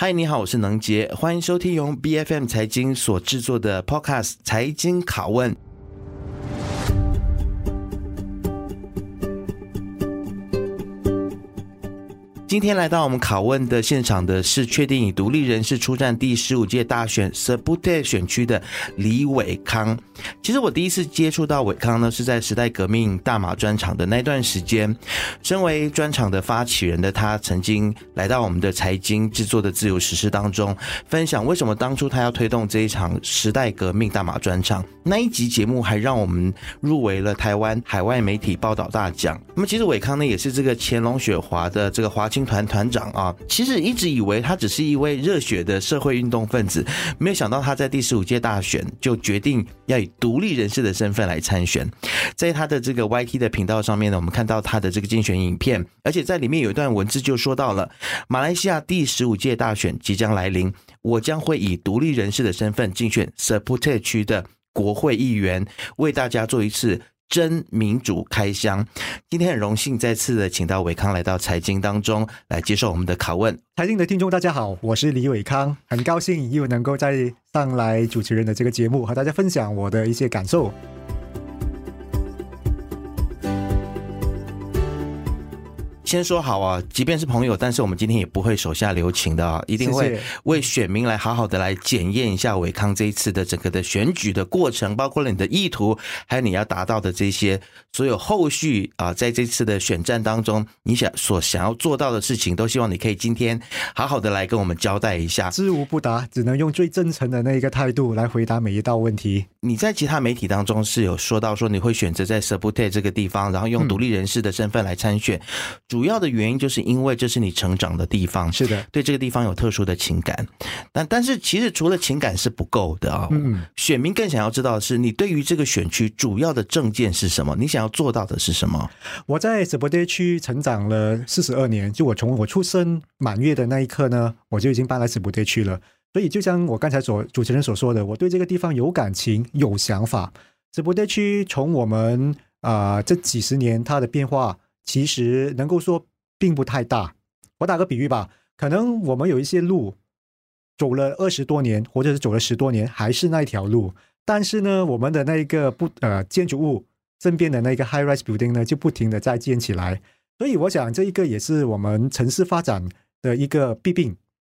嗨，你好，我是能杰，欢迎收听由 BFM 财经所制作的 Podcast《财经拷问》。今天来到我们拷问的现场的是确定以独立人士出战第十五届大选 Seputeh 选区的李伟康。其实我第一次接触到伟康呢，是在时代革命大马专场的那段时间。身为专场的发起人的他，曾经来到我们的财经制作的自由时事当中，分享为什么当初他要推动这一场时代革命大马专场。那一集节目还让我们入围了台湾海外媒体报道大奖。那么其实伟康呢，也是这个乾隆雪华的这个华青团团长啊，其实一直以为他只是一位热血的社会运动分子，没有想到他在第十五届大选就决定要以独立人士的身份来参选。在他的这个 YT 的频道上面呢，我们看到他的这个竞选影片，而且在里面有一段文字就说到了马来西亚第十五届大选即将来临，我将会以独立人士的身份竞选 Seputeh 区的国会议员，为大家做一次。真民主开箱，今天很荣幸再次的请到伟康来到财经当中来接受我们的拷问。财经的听众大家好，我是李伟康，很高兴又能够再上来主持人的这个节目，和大家分享我的一些感受。先说好啊，即便是朋友，但是我们今天也不会手下留情的啊，一定会为选民来好好的来检验一下伟康这一次的整个的选举的过程，包括了你的意图，还有你要达到的这些所有后续啊，在这次的选战当中，你想所想要做到的事情，都希望你可以今天好好的来跟我们交代一下。知无不答，只能用最真诚的那一个态度来回答每一道问题。你在其他媒体当中是有说到说你会选择在 Seputeh 这个地方，然后用独立人士的身份来参选。嗯主要的原因就是因为这是你成长的地方，是的，对这个地方有特殊的情感。但但是其实除了情感是不够的啊，嗯，选民更想要知道的是你对于这个选区主要的政见是什么？你想要做到的是什么？我在 Seputeh 区成长了四十二年，就我从我出生满月的那一刻呢，我就已经搬来 Seputeh 区了。所以就像我刚才所主持人所说的，我对这个地方有感情、有想法。Seputeh 区从我们啊、呃、这几十年它的变化。其实能够说并不太大。我打个比喻吧，可能我们有一些路走了二十多年，或者是走了十多年，还是那一条路。但是呢，我们的那一个不呃建筑物身边的那个 high rise building 呢，就不停的在建起来。所以我想，这一个也是我们城市发展的一个弊病。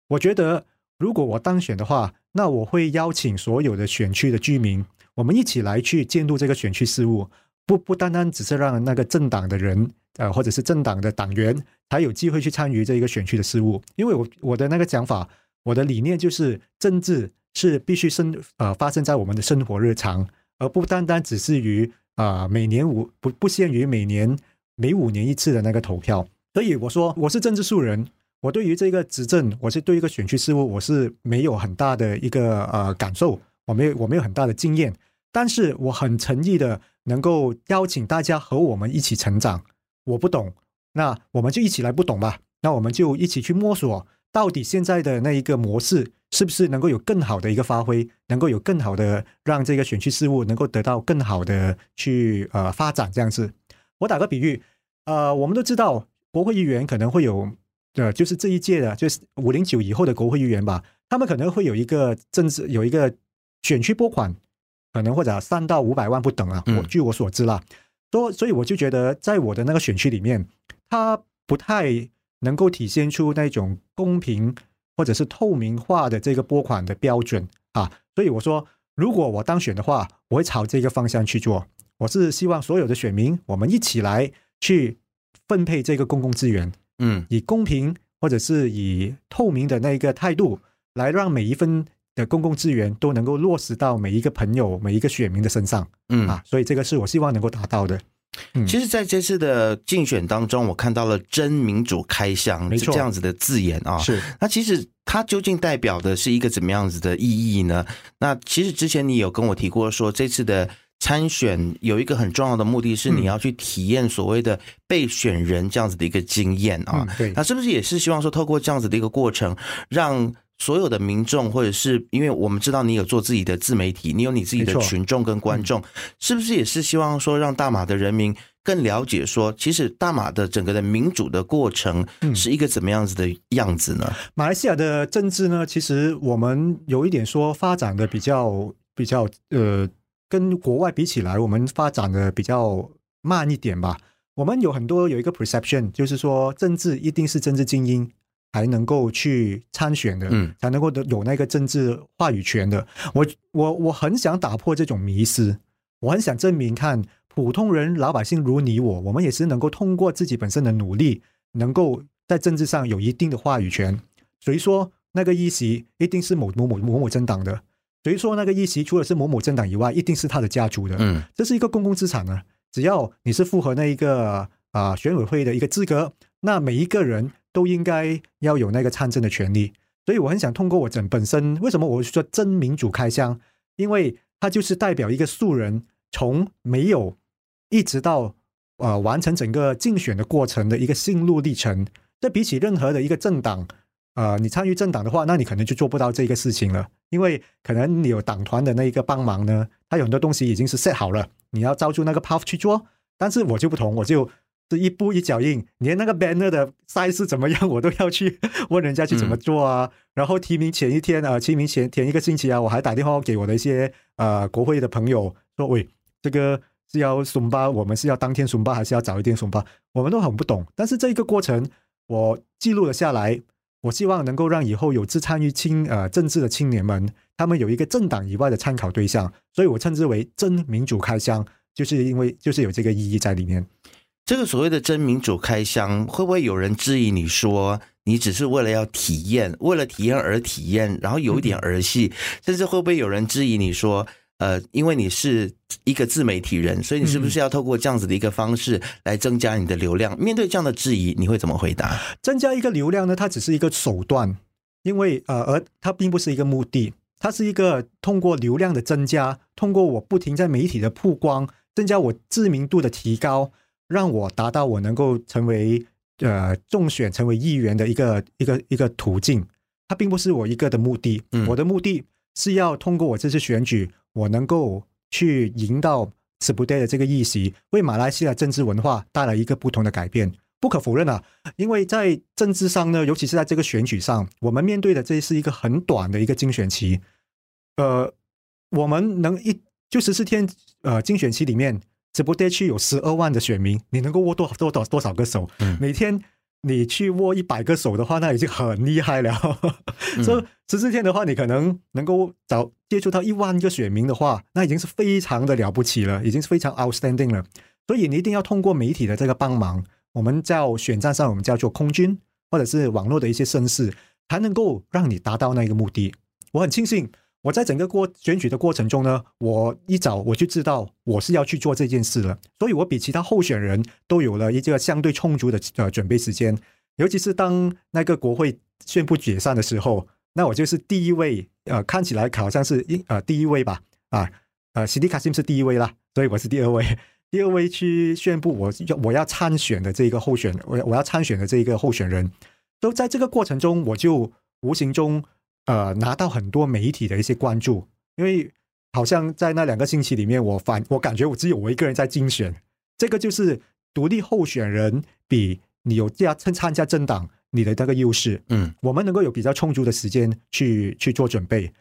我觉得，如果我当选的话，那我会邀请所有的选区的居民，我们一起来去监督这个选区事务，不不单单只是让那个政党的人。呃，或者是政党的党员才有机会去参与这一个选区的事务，因为我我的那个讲法，我的理念就是政治是必须生呃发生在我们的生活日常，而不单单只是于啊、每年五不不限于每年每五年一次的那个投票。所以我说我是政治素人，我对于这个执政，我是对一个选区事务，我是没有很大的一个呃感受，我没有我没有很大的经验，但是我很诚意的能够邀请大家和我们一起成长。我不懂，那我们就一起来不懂吧。那我们就一起去摸索，到底现在的那一个模式是不是能够有更好的一个发挥，能够有更好的让这个选区事务能够得到更好的去呃发展这样子。我打个比喻，呃，我们都知道国会议员可能会有，呃，就是这一届的，就是五零九以后的国会议员吧，他们可能会有一个政治有一个选区拨款，可能或者三到五百万不等啊。我据我所知啦。所所以我就觉得，在我的那个选区里面，它不太能够体现出那种公平或者是透明化的这个拨款的标准啊。所以我说，如果我当选的话，我会朝这个方向去做。我是希望所有的选民，我们一起来去分配这个公共资源，嗯，以公平或者是以透明的那个态度，来让每一分。的公共资源都能够落实到每一个朋友、每一个选民的身上，嗯啊，所以这个是我希望能够达到的。嗯，其实在这次的竞选当中，我看到了“真民主开箱”这样子的字眼啊，是。那其实它究竟代表的是一个怎么样子的意义呢？那其实之前你有跟我提过说，这次的参选有一个很重要的目的是你要去体验所谓的被选人这样子的一个经验啊。对，那是不是也是希望说透过这样子的一个过程，让所有的民众，或者是因为我们知道你有做自己的自媒体，你有你自己的群众跟观众，是不是也是希望说让大马的人民更了解说，其实大马的整个的民主的过程是一个怎么样子的样子呢？马来西亚的政治呢，其实我们有一点说发展的比较比较呃，跟国外比起来，我们发展的比较慢一点吧。我们有很多有一个 perception，就是说政治一定是政治精英才能够去参选的，嗯，才能够有那个政治话语权的。我我我很想打破这种迷思，我很想证明，看普通人老百姓如你我，我们也是能够通过自己本身的努力，能够在政治上有一定的话语权。所以说那个议席一定是某某某某某政党的，所以说那个议席除了是某某政党以外，一定是他的家族的，嗯，这是一个公共资产呢。只要你是符合那一个啊、呃、选委会的一个资格，那每一个人都应该要有那个参政的权利。所以我很想通过我整本身，为什么我说真民主开箱？因为它就是代表一个素人从没有一直到呃完成整个竞选的过程的一个心路历程。这比起任何的一个政党，呃，你参与政党的话，那你可能就做不到这个事情了，因为可能你有党团的那一个帮忙呢，他有很多东西已经是 set 好了。你要照住那个 path 去做，但是我就不同，我就是一步一脚印，连那个 banner 的 size 怎么样，我都要去 问人家去怎么做啊。嗯、然后提名前一天啊，提名前前一个星期啊，我还打电话给我的一些呃国会的朋友说，喂，这个是要送巴，我们是要当天送巴，还是要早一点送巴？我们都很不懂，但是这一个过程我记录了下来，我希望能够让以后有志参与青呃政治的青年们。他们有一个政党以外的参考对象，所以我称之为真民主开箱，就是因为就是有这个意义在里面。这个所谓的真民主开箱，会不会有人质疑你说你只是为了要体验，为了体验而体验，然后有一点儿戏？嗯、甚至会不会有人质疑你说，呃，因为你是一个自媒体人，所以你是不是要透过这样子的一个方式来增加你的流量？面对这样的质疑，你会怎么回答？增加一个流量呢？它只是一个手段，因为呃，而它并不是一个目的。它是一个通过流量的增加，通过我不停在媒体的曝光，增加我知名度的提高，让我达到我能够成为呃中选成为议员的一个一个一个途径。它并不是我一个的目的，嗯、我的目的是要通过我这次选举，我能够去赢到 Seputeh 的这个议席，为马来西亚政治文化带来一个不同的改变。不可否认啊，因为在政治上呢，尤其是在这个选举上，我们面对的这是一个很短的一个竞选期。呃，我们能一就十四天呃竞选期里面，Seputeh 区有十二万的选民，你能够握多少多少多少个手？嗯、每天你去握一百个手的话，那已经很厉害了。所以十四天的话，你可能能够找接触到一万个选民的话，那已经是非常的了不起了，已经是非常 outstanding 了。所以你一定要通过媒体的这个帮忙。我们叫选战上，我们叫做空军，或者是网络的一些声势，才能够让你达到那个目的。我很庆幸，我在整个过选举的过程中呢，我一早我就知道我是要去做这件事了，所以我比其他候选人都有了一个相对充足的呃准备时间。尤其是当那个国会宣布解散的时候，那我就是第一位，呃，看起来好像是一呃第一位吧，啊呃史蒂卡辛是第一位啦，所以我是第二位。第二位去宣布我要我要参选的这个候选，我我要参选的这个候选人，都在这个过程中，我就无形中呃拿到很多媒体的一些关注，因为好像在那两个星期里面，我反我感觉我只有我一个人在竞选，这个就是独立候选人比你有加参参加政党你的那个优势，嗯，我们能够有比较充足的时间去去做准备。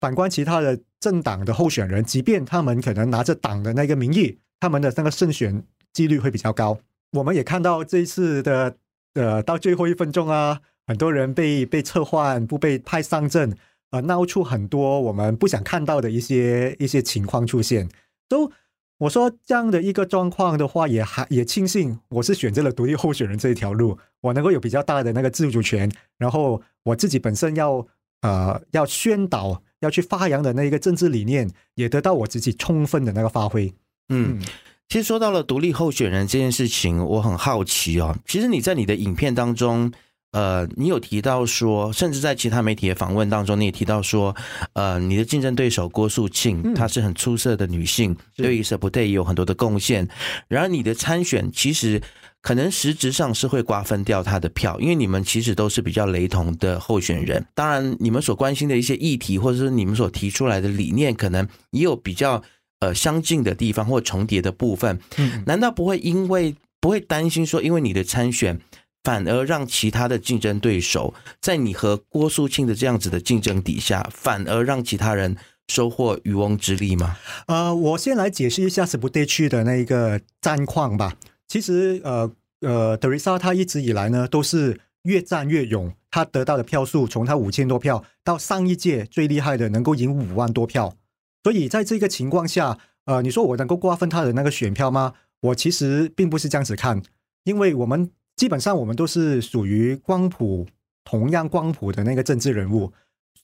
反观其他的政党的候选人，即便他们可能拿着党的那个名义。他们的那个胜选几率会比较高。我们也看到这一次的呃，到最后一分钟啊，很多人被被撤换，不被派上阵，呃，闹出很多我们不想看到的一些一些情况出现。都我说这样的一个状况的话，也还也庆幸我是选择了独立候选人这一条路，我能够有比较大的那个自主权，然后我自己本身要呃要宣导要去发扬的那一个政治理念，也得到我自己充分的那个发挥。嗯，其实说到了独立候选人这件事情，我很好奇哦。其实你在你的影片当中，呃，你有提到说，甚至在其他媒体的访问当中，你也提到说，呃，你的竞争对手郭素沁，她是很出色的女性，对于 Seputeh 也有很多的贡献。然而，你的参选其实可能实质上是会瓜分掉她的票，因为你们其实都是比较雷同的候选人。当然，你们所关心的一些议题，或者是你们所提出来的理念，可能也有比较呃相近的地方或重叠的部分。嗯，难道不会因为不会担心说，因为你的参选，反而让其他的竞争对手在你和郭素清的这样子的竞争底下，反而让其他人收获渔翁之利吗？呃，我先来解释一下斯普特区的那一个战况吧。其实，呃呃，德瑞莎他一直以来呢都是越战越勇，他得到的票数从他五千多票到上一届最厉害的能够赢五万多票，所以在这个情况下，呃，你说我能够瓜分他的那个选票吗？我其实并不是这样子看，因为我们基本上我们都是属于光谱同样光谱的那个政治人物，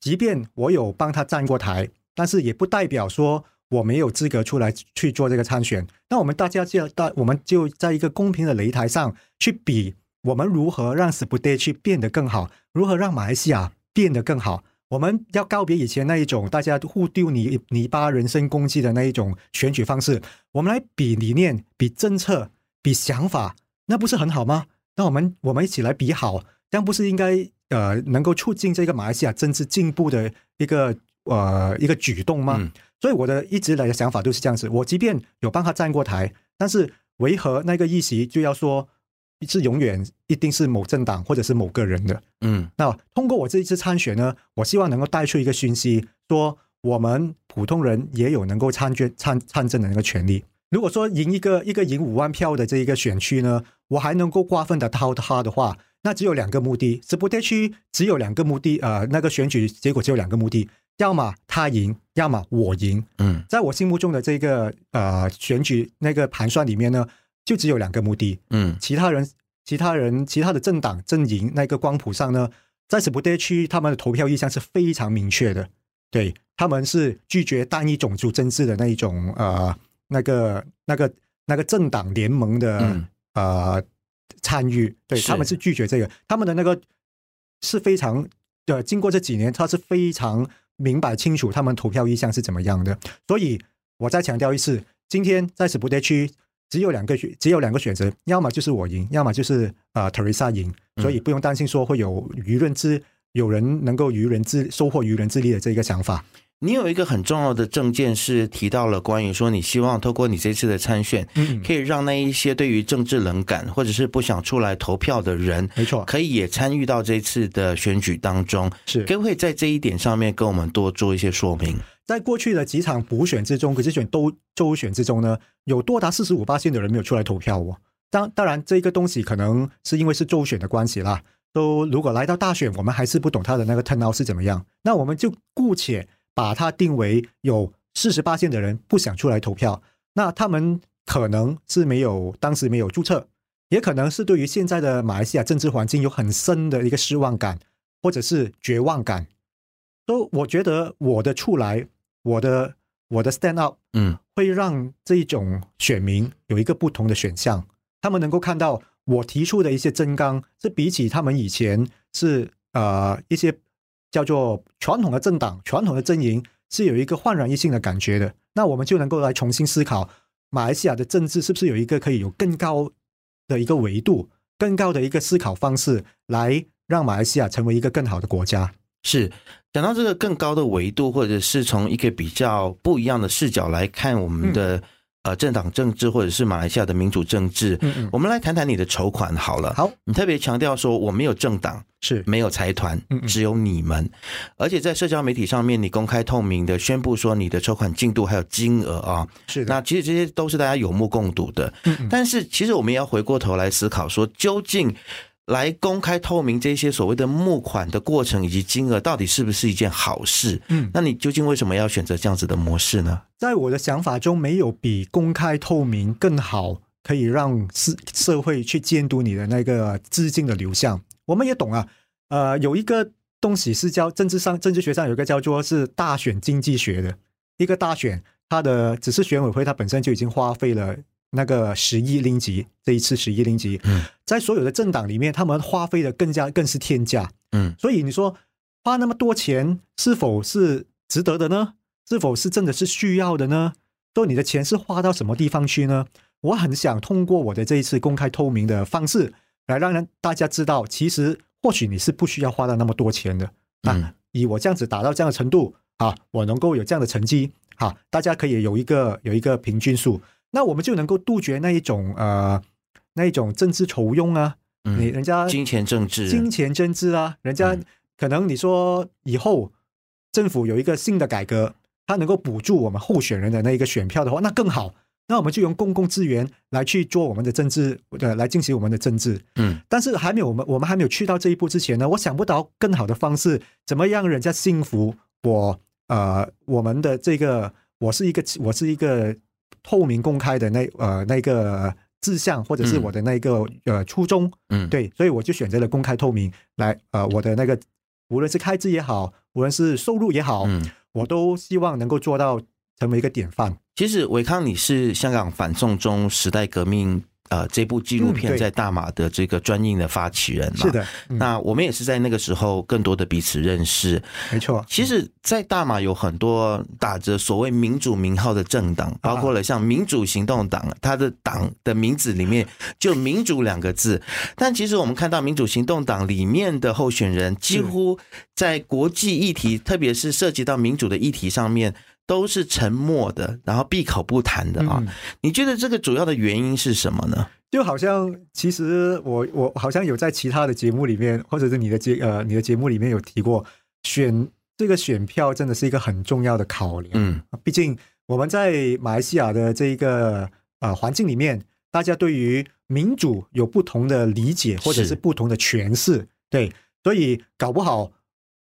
即便我有帮他站过台，但是也不代表说。我没有资格出来去做这个参选，那我们大家就大，我们就在一个公平的擂台上去比，我们如何让斯普特区变得更好，如何让马来西亚变得更好。我们要告别以前那一种大家互丢泥泥巴、人身攻击的那一种选举方式，我们来比理念、比政策、比想法，那不是很好吗？那我们我们一起来比好，这样不是应该呃能够促进这个马来西亚政治进步的一个呃一个举动吗？嗯所以我的一直来的想法都是这样子，我即便有帮他站过台，但是为何那个议席就要说是永远一定是某政党或者是某个人的？嗯，那通过我这一次参选呢，我希望能够带出一个讯息，说我们普通人也有能够参决参参政的那个权利。如果说赢一个一个赢五万票的这一个选区呢，我还能够瓜分得到他的话，那只有两个目的，斯普特区只有两个目的，呃，那个选举结果只有两个目的。要么他赢，要么我赢。嗯，在我心目中的这个呃选举那个盘算里面呢，就只有两个目的。嗯，其他人、其他人、其他的政党阵营那个光谱上呢，在斯普特区他们的投票意向是非常明确的。对，他们是拒绝单一种族政治的那一种呃那个那个那个政党联盟的、嗯、呃参与。对，他们是拒绝这个，他们的那个是非常的。经过这几年，他是非常。明白清楚他们投票意向是怎么样的，所以我再强调一次，今天在斯普特区只有两个选，只有两个选择，要么就是我赢，要么就是呃特蕾莎赢，所以不用担心说会有舆论之有人能够渔人之收获渔人之利的这个想法。你有一个很重要的政见是提到了关于说，你希望透过你这次的参选，可以让那一些对于政治冷感或者是不想出来投票的人，没错，可以也参与到这次的选举当中。是，可不可以在这一点上面跟我们多做一些说明？在过去的几场补选之中，可是选都州选之中呢，有多达四十五八线的人没有出来投票哦。当当然，这个东西可能是因为是州选的关系啦。都如果来到大选，我们还是不懂他的那个 turnout 是怎么样，那我们就姑且。把它定为有四十八线的人不想出来投票，那他们可能是没有当时没有注册，也可能是对于现在的马来西亚政治环境有很深的一个失望感，或者是绝望感。都我觉得我的出来，我的我的 stand up，嗯，会让这一种选民有一个不同的选项，他们能够看到我提出的一些真纲，是比起他们以前是呃一些。叫做传统的政党、传统的阵营是有一个焕然一新的感觉的，那我们就能够来重新思考马来西亚的政治是不是有一个可以有更高的一个维度、更高的一个思考方式，来让马来西亚成为一个更好的国家。是讲到这个更高的维度，或者是从一个比较不一样的视角来看我们的、嗯。呃，政党政治或者是马来西亚的民主政治，嗯嗯，我们来谈谈你的筹款好了。好，你特别强调说，我没有政党，是没有财团，只有你们。而且在社交媒体上面，你公开透明的宣布说你的筹款进度还有金额啊，是的。那其实这些都是大家有目共睹的。嗯嗯，但是其实我们也要回过头来思考说，究竟。来公开透明这些所谓的募款的过程以及金额，到底是不是一件好事？嗯，那你究竟为什么要选择这样子的模式呢？在我的想法中，没有比公开透明更好，可以让社社会去监督你的那个资金的流向。我们也懂啊，呃，有一个东西是叫政治上政治学上有一个叫做是大选经济学的一个大选，它的只是选委会它本身就已经花费了。那个十亿令吉，这一次十亿令吉，嗯，在所有的政党里面，他们花费的更加更是天价，嗯，所以你说花那么多钱是否是值得的呢？是否是真的是需要的呢？说你的钱是花到什么地方去呢？我很想通过我的这一次公开透明的方式，来让人大家知道，其实或许你是不需要花到那么多钱的啊。嗯、以我这样子达到这样的程度啊，我能够有这样的成绩啊，大家可以有一个有一个平均数，那我们就能够杜绝那一种呃那一种政治酬庸啊，你人家金钱政治，金钱政治啊，人家可能你说以后政府有一个新的改革。它能够补助我们候选人的那一个选票的话，那更好。那我们就用公共资源来去做我们的政治，呃，来进行我们的政治。嗯，但是还没有我们，我们还没有去到这一步之前呢，我想不到更好的方式，怎么让人家信服我？呃，我们的这个，我是一个，我是一个透明公开的那呃那个志向，或者是我的那个呃初衷。嗯，对，所以我就选择了公开透明来，呃，我的那个无论是开支也好，无论是收入也好。嗯。我都希望能够做到成为一个典范。其实，维康，你是香港反送中时代革命呃这部纪录片在大马的这个专映的发起人嘛？是的。嗯、那我们也是在那个时候更多的彼此认识。没错。其实，在大马有很多打着所谓民主名号的政党，包括了像民主行动党，它的党的名字里面就“民主”两个字。但其实我们看到民主行动党里面的候选人，几乎在国际议题，特别是涉及到民主的议题上面，都是沉默的，然后闭口不谈的啊。你觉得这个主要的原因是什么呢？就好像，其实我我好像有在其他的节目里面，或者是你的节呃你的节目里面有提过，选这个选票真的是一个很重要的考量。嗯，毕竟我们在马来西亚的这一个呃环境里面，大家对于民主有不同的理解，或者是不同的诠释。对，所以搞不好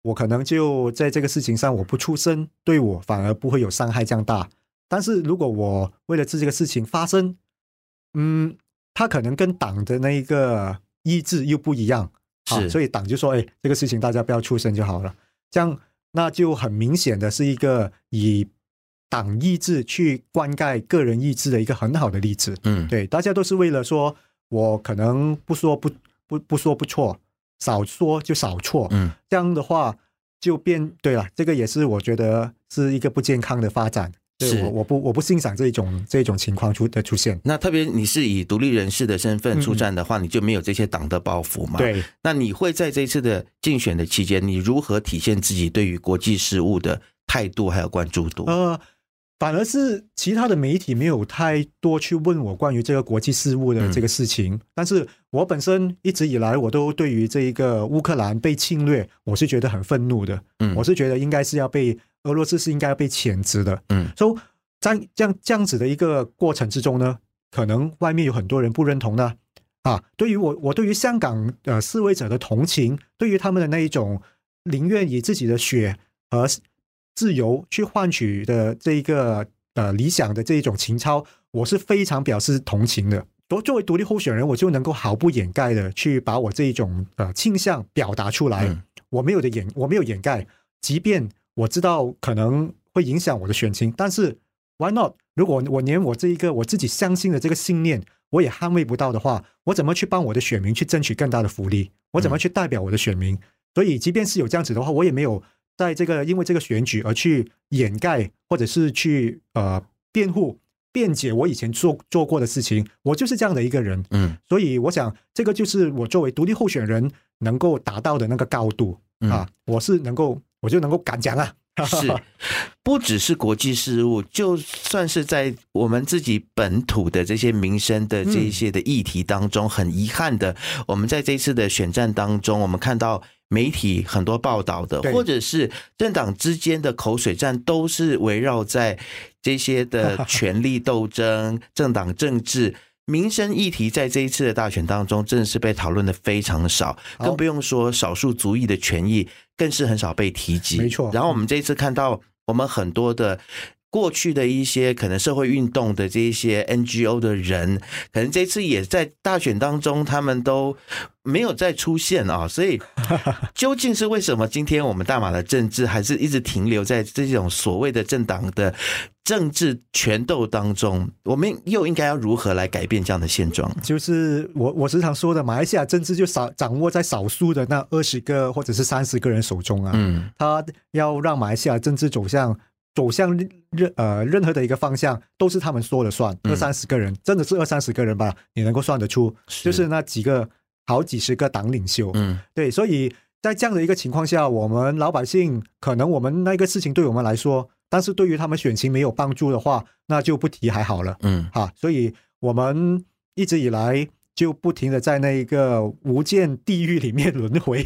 我可能就在这个事情上我不出声，对我反而不会有伤害这样大。但是如果我为了这个事情发声，嗯。他可能跟党的那一个意志又不一样，是，所以党就说：“哎，这个事情大家不要出声就好了。”这样那就很明显的是一个以党意志去灌溉个人意志的一个很好的例子。嗯，对，大家都是为了说，我可能不说不不不说不错，少说就少错。嗯，这样的话就变对了。这个也是我觉得是一个不健康的发展。是，我我不我不欣赏这一种这一种情况出的出现。那特别你是以独立人士的身份出战的话，嗯、你就没有这些党的包袱嘛？对。那你会在这一次的竞选的期间，你如何体现自己对于国际事务的态度还有关注度？呃，反而是其他的媒体没有太多去问我关于这个国际事务的这个事情，嗯、但是我本身一直以来我都对于这一个乌克兰被侵略，我是觉得很愤怒的。嗯，我是觉得应该是要被。俄罗斯是应该要被谴责的，嗯，所以在这样这样子的一个过程之中呢，可能外面有很多人不认同呢，啊，对于我，我对于香港呃示威者的同情，对于他们的那一种宁愿以自己的血和自由去换取的这一个呃理想的这一种情操，我是非常表示同情的。作作为独立候选人，我就能够毫不掩盖的去把我这一种呃倾向表达出来，嗯，我没有的掩，我没有掩盖，即便。我知道可能会影响我的选情，但是 why not？如果我连我这一个我自己相信的这个信念我也捍卫不到的话，我怎么去帮我的选民去争取更大的福利？我怎么去代表我的选民？所以，即便是有这样子的话，我也没有在这个因为这个选举而去掩盖或者是去呃辩护辩解我以前做做过的事情。我就是这样的一个人，嗯，所以我想这个就是我作为独立候选人能够达到的那个高度啊，我是能够。我就能够敢讲啊！是，不只是国际事务，就算是在我们自己本土的这些民生的这一些的议题当中，很遗憾的，我们在这一次的选战当中，我们看到媒体很多报道的，或者是政党之间的口水战，都是围绕在这些的 权力斗争、政党政治。民生议题在这一次的大选当中，真的是被讨论的非常少，更不用说少数族裔的权益，更是很少被提及。没错。然后我们这一次看到，我们很多的过去的一些可能社会运动的这一些 NGO 的人，可能这次也在大选当中，他们都没有再出现啊。所以，究竟是为什么今天我们大马的政治还是一直停留在这种所谓的政党的？政治权斗当中，我们又应该要如何来改变这样的现状？就是我我时常说的，马来西亚政治就少掌握在少数的那二十个或者是三十个人手中啊。嗯，他要让马来西亚政治走向走向任呃任何的一个方向都是他们说了算，二三十个人、嗯、真的是二三十个人吧？你能够算得出，是。就是那几个好几十个党领袖，嗯，对，所以在这样的一个情况下，我们老百姓可能我们那个事情对我们来说，但是对于他们选情没有帮助的话，那就不提还好了，嗯，哈，所以我们一直以来就不停的在那一个无间地狱里面轮回，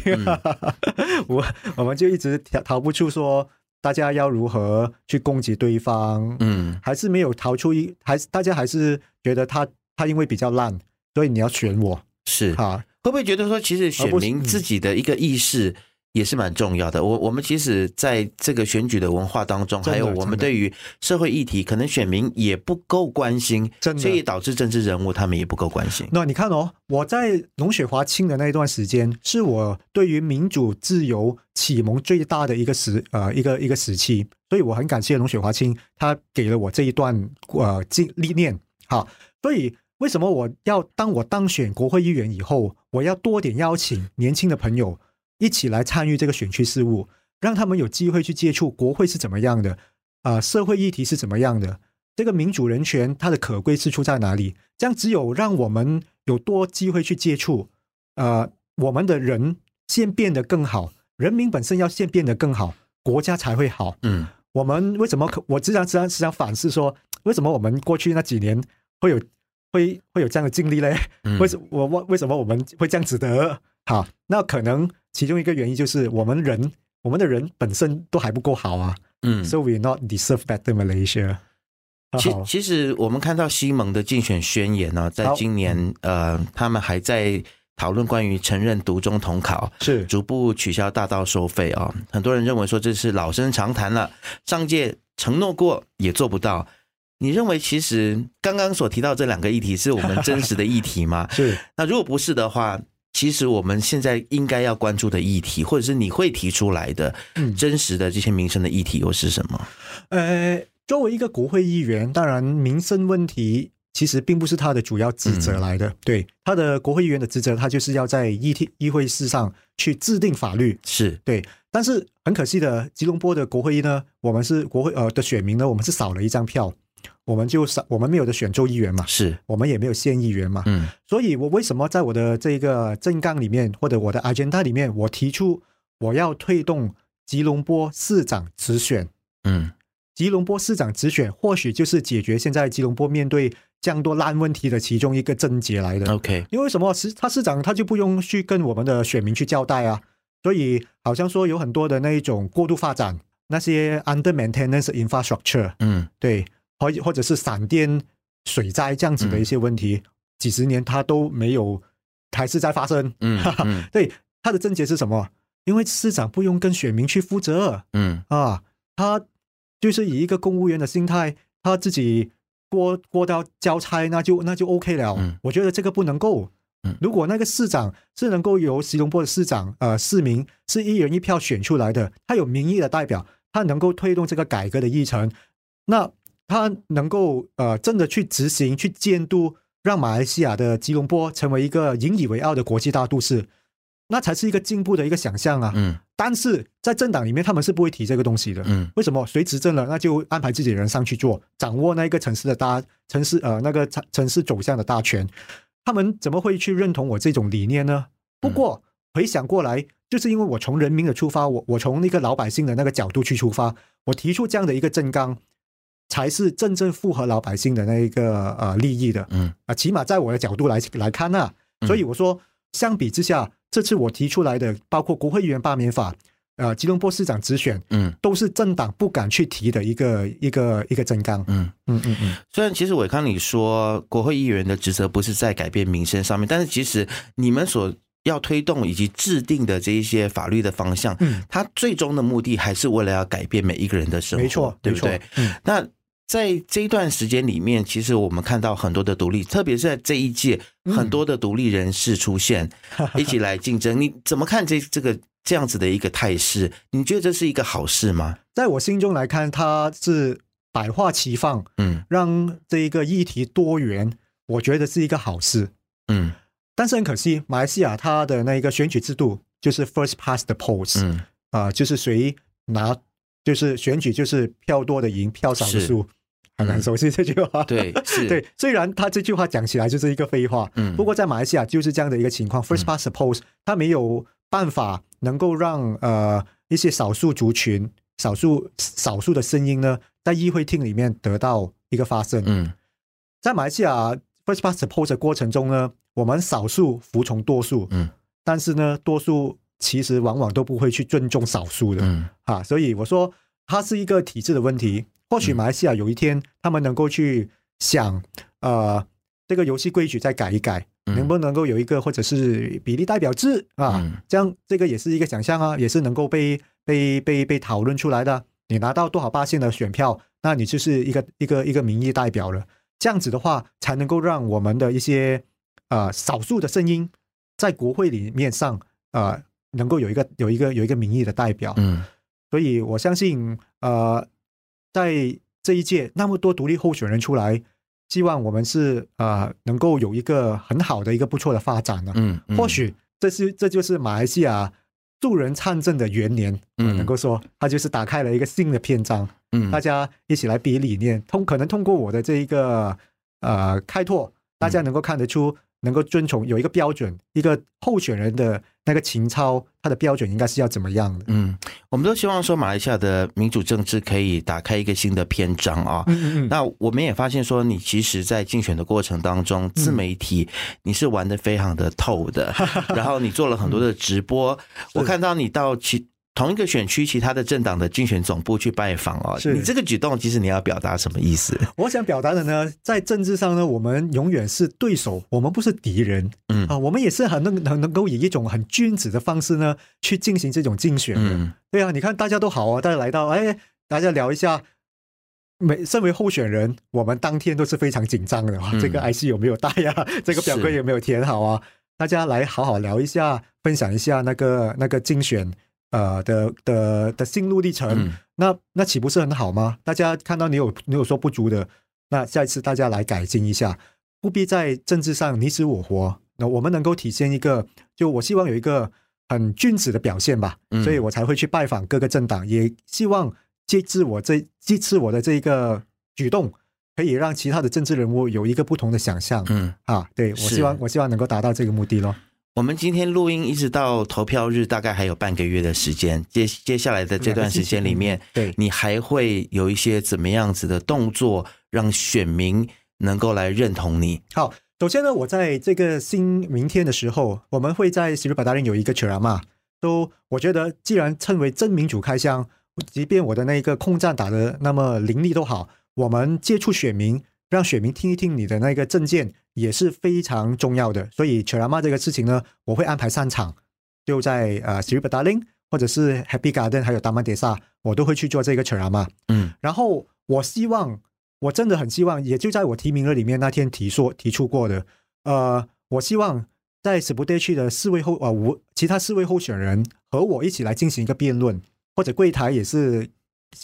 我、嗯、我们就一直逃逃不出说。大家要如何去攻击对方？嗯，还是没有逃出一，还是大家还是觉得他他因为比较烂，所以你要选我是哈？会不会觉得说，其实选民自己的一个意识？也是蛮重要的。我我们其实在这个选举的文化当中，还有我们对于社会议题，可能选民也不够关心，所以导致政治人物他们也不够关心。那你看哦，我在龙雪华清的那一段时间，是我对于民主自由启蒙最大的一个时呃一个一个时期，所以我很感谢龙雪华清，他给了我这一段呃经历练。好，所以为什么我要当我当选国会议员以后，我要多点邀请年轻的朋友。一起来参与这个选区事务，让他们有机会去接触国会是怎么样的，啊、呃，社会议题是怎么样的，这个民主人权它的可贵之处在哪里？这样只有让我们有多机会去接触，呃，我们的人先变得更好，人民本身要先变得更好，国家才会好。嗯，我们为什么可？我经常、经常、经常反思说，为什么我们过去那几年会有会会有这样的经历嘞？为什我我为什么我们会这样子的？好，那可能。其中一个原因就是我们人，我们的人本身都还不够好啊。嗯，So we not deserve better Malaysia。其其实我们看到西蒙的竞选宣言呢，在今年呃，他们还在讨论关于承认独中统考，是逐步取消大道收费啊。很多人认为说这是老生常谈了，上届承诺过也做不到。你认为其实刚刚所提到这两个议题是我们真实的议题吗？是。那如果不是的话？其实我们现在应该要关注的议题，或者是你会提出来的真实的这些民生的议题，又是什么？呃，作为一个国会议员，当然民生问题其实并不是他的主要职责来的。嗯、对，他的国会议员的职责，他就是要在议题议会事上去制定法律。是对，但是很可惜的，吉隆坡的国会议呢，我们是国会呃的选民呢，我们是少了一张票。我们就少，我们没有的选州议员嘛，是。我们也没有县议员嘛，嗯，所以我为什么在我的这个政纲里面或者我的 agenda 里面，我提出我要推动吉隆坡市长直选，嗯，吉隆坡市长直选或许就是解决现在吉隆坡面对这样多烂问题的其中一个症结来的。OK，因为什么？市他市长他就不用去跟我们的选民去交代啊，所以好像说有很多的那一种过度发展，那些 under maintenance infrastructure，嗯，对。或或者是闪电、水灾这样子的一些问题，嗯、几十年它都没有，还是在发生。嗯，嗯对，他的症结是什么？因为市长不用跟选民去负责。嗯啊，他就是以一个公务员的心态，他自己过过到交差，那就那就 OK 了。嗯、我觉得这个不能够。嗯，如果那个市长是能够由吉隆坡的市长呃市民是一人一票选出来的，他有民意的代表，他能够推动这个改革的议程，那。他能够呃真的去执行、去监督，让马来西亚的吉隆坡成为一个引以为傲的国际大都市，那才是一个进步的一个想象啊。嗯。但是在政党里面，他们是不会提这个东西的。嗯。为什么？谁执政了，那就安排自己的人上去做，掌握那一个城市的大城市呃那个城城市走向的大权。他们怎么会去认同我这种理念呢？不过回想过来，就是因为我从人民的出发，我我从那个老百姓的那个角度去出发，我提出这样的一个政纲。才是真正符合老百姓的那一个呃利益的，嗯。啊，起码在我的角度来来看啊，所以我说，相比之下，这次我提出来的，包括国会议员罢免法，呃，吉隆坡市长直选，嗯，都是政党不敢去提的一个一个一个政纲，嗯。嗯嗯嗯。虽然其实伟康你说国会议员的职责不是在改变民生上面，但是其实你们所要推动以及制定的这一些法律的方向，嗯，它最终的目的还是为了要改变每一个人的生活，没错，对不对？嗯，那。在这一段时间里面，其实我们看到很多的独立，特别是在这一届，很多的独立人士出现，嗯、一起来竞争。你怎么看这这个这样子的一个态势？你觉得这是一个好事吗？在我心中来看，它是百花齐放，嗯，让这一个议题多元，我觉得是一个好事，嗯。但是很可惜，马来西亚它的那一个选举制度就是 first past the post，嗯啊、呃，就是谁拿。就是选举就是票多的赢，票少的输。很难熟悉这句话。对，是对。虽然他这句话讲起来就是一个废话，嗯，不过在马来西亚就是这样的一个情况。First past the post，他没有办法能够让呃一些少数族群、少数少数的声音呢，在议会厅里面得到一个发声。嗯，在马来西亚 First past the post 的过程中呢，我们少数服从多数，嗯，但是呢，多数其实往往都不会去尊重少数的，嗯，啊，所以我说它是一个体制的问题。或许马来西亚有一天，他们能够去想，呃，这个游戏规矩再改一改，能不能够有一个或者是比例代表制啊？这样这个也是一个想象啊，也是能够被被被被讨论出来的。你拿到多少八线的选票，那你就是一个一个一个民意代表了。这样子的话，才能够让我们的一些呃少数的声音在国会里面上呃能够有一个有一个有一个民意的代表。嗯，所以我相信呃。在这一届那么多独立候选人出来，希望我们是呃能够有一个很好的一个不错的发展呢。嗯，嗯或许这是这就是马来西亚助人参政的元年，嗯，能够说它就是打开了一个新的篇章。嗯，大家一起来比理念，通可能通过我的这一个呃开拓，大家能够看得出。能够遵从有一个标准，一个候选人的那个情操，他的标准应该是要怎么样的？嗯，我们都希望说马来西亚的民主政治可以打开一个新的篇章啊。嗯嗯嗯。那我们也发现说，你其实，在竞选的过程当中，自媒体你是玩的非常的透的，嗯、然后你做了很多的直播，我看到你到其。同一个选区，其他的政党的竞选总部去拜访哦，是你这个举动，其实你要表达什么意思？我想表达的呢，在政治上呢，我们永远是对手，我们不是敌人。嗯啊，我们也是很能很能够以一种很君子的方式呢，去进行这种竞选的。嗯，对啊，你看大家都好啊，大家来到，哎，大家聊一下。每身为候选人，我们当天都是非常紧张的。嗯、这个 IC 有没有带呀？这个表格有没有填好啊？大家来好好聊一下，分享一下那个那个竞选。呃的的的心路历程，嗯、那那岂不是很好吗？大家看到你有你有说不足的，那下一次大家来改进一下，不必在政治上你死我活。那我们能够体现一个，就我希望有一个很君子的表现吧，嗯、所以我才会去拜访各个政党，也希望借自我这这次我的这一个举动，可以让其他的政治人物有一个不同的想象。嗯啊，对，我希望我希望能够达到这个目的咯。我们今天录音一直到投票日，大概还有半个月的时间。接接下来的这段时间里面，对你还会有一些怎么样子的动作，让选民能够来认同你？好，首先呢，我在这个新明天的时候，我们会在 Sri Petaling 有一个 ceramah。都，我觉得既然称为真民主开箱，即便我的那个空战打的那么凌厉都好，我们接触选民。让选民听一听你的那个政见也是非常重要的，所以 ceramah 这个事情呢，我会安排三场，就在呃 Sri p a d a l i n g 或者是 Happy Garden 还有 Taman Desa，我都会去做这个 ceramah。嗯，然后我希望，我真的很希望，也就在我提名了里面那天提说提出过的，呃，我希望在 Seputeh 区的四位候呃五其他四位候选人和我一起来进行一个辩论，或者柜台也是。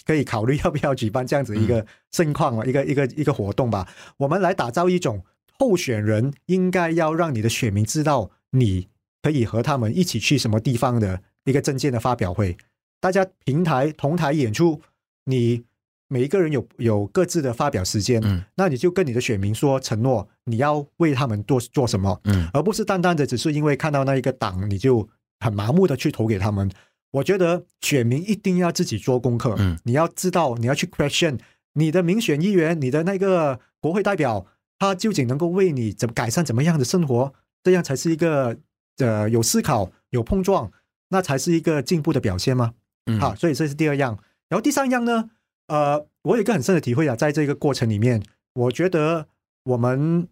可以考虑要不要举办这样子一个盛况啊，一个一个一个活动吧。我们来打造一种候选人应该要让你的选民知道，你可以和他们一起去什么地方的一个证件的发表会。大家平台同台演出，你每一个人有有各自的发表时间，嗯，那你就跟你的选民说承诺，你要为他们做做什么，嗯，而不是单单的只是因为看到那一个党，你就很麻木的去投给他们。我觉得选民一定要自己做功课。嗯，你要知道，你要去 question 你的民选议员，你的那个国会代表，他究竟能够为你怎么改善怎么样的生活，这样才是一个呃有思考、有碰撞，那才是一个进步的表现吗？嗯，好，所以这是第二样。然后第三样呢，呃，我有一个很深的体会啊，在这个过程里面，我觉得我们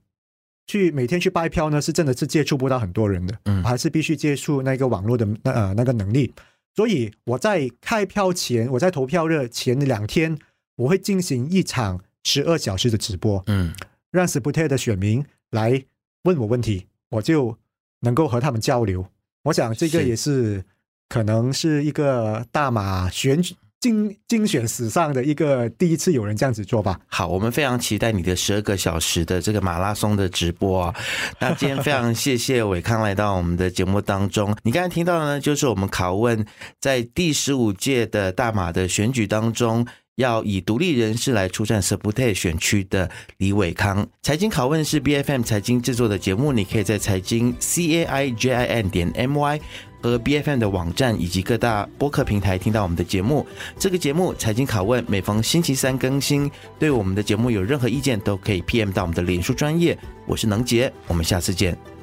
去每天去拜票呢，是真的是接触不到很多人的，嗯，还是必须接触那个网络的那呃那个能力。所以我在开票前，我在投票日前两天，我会进行一场十二小时的直播，嗯，让 Seputeh 的选民来问我问题，我就能够和他们交流。我想这个也是可能是一个大马选举精精选史上的一个第一次有人这样子做吧。好，我们非常期待你的十二个小时的这个马拉松的直播啊。那今天非常谢谢伟康来到我们的节目当中。你刚才听到的呢，就是我们拷问在第十五届的大马的选举当中。要以独立人士来出战 Seputeh 选区的李伟康，财经拷问是 BFM 财经制作的节目，你可以在财经 C A I J I N 点 M Y 和 BFM 的网站以及各大播客平台听到我们的节目。这个节目财经拷问每逢星期三更新，对我们的节目有任何意见都可以 PM 到我们的脸书专业。我是能杰，我们下次见。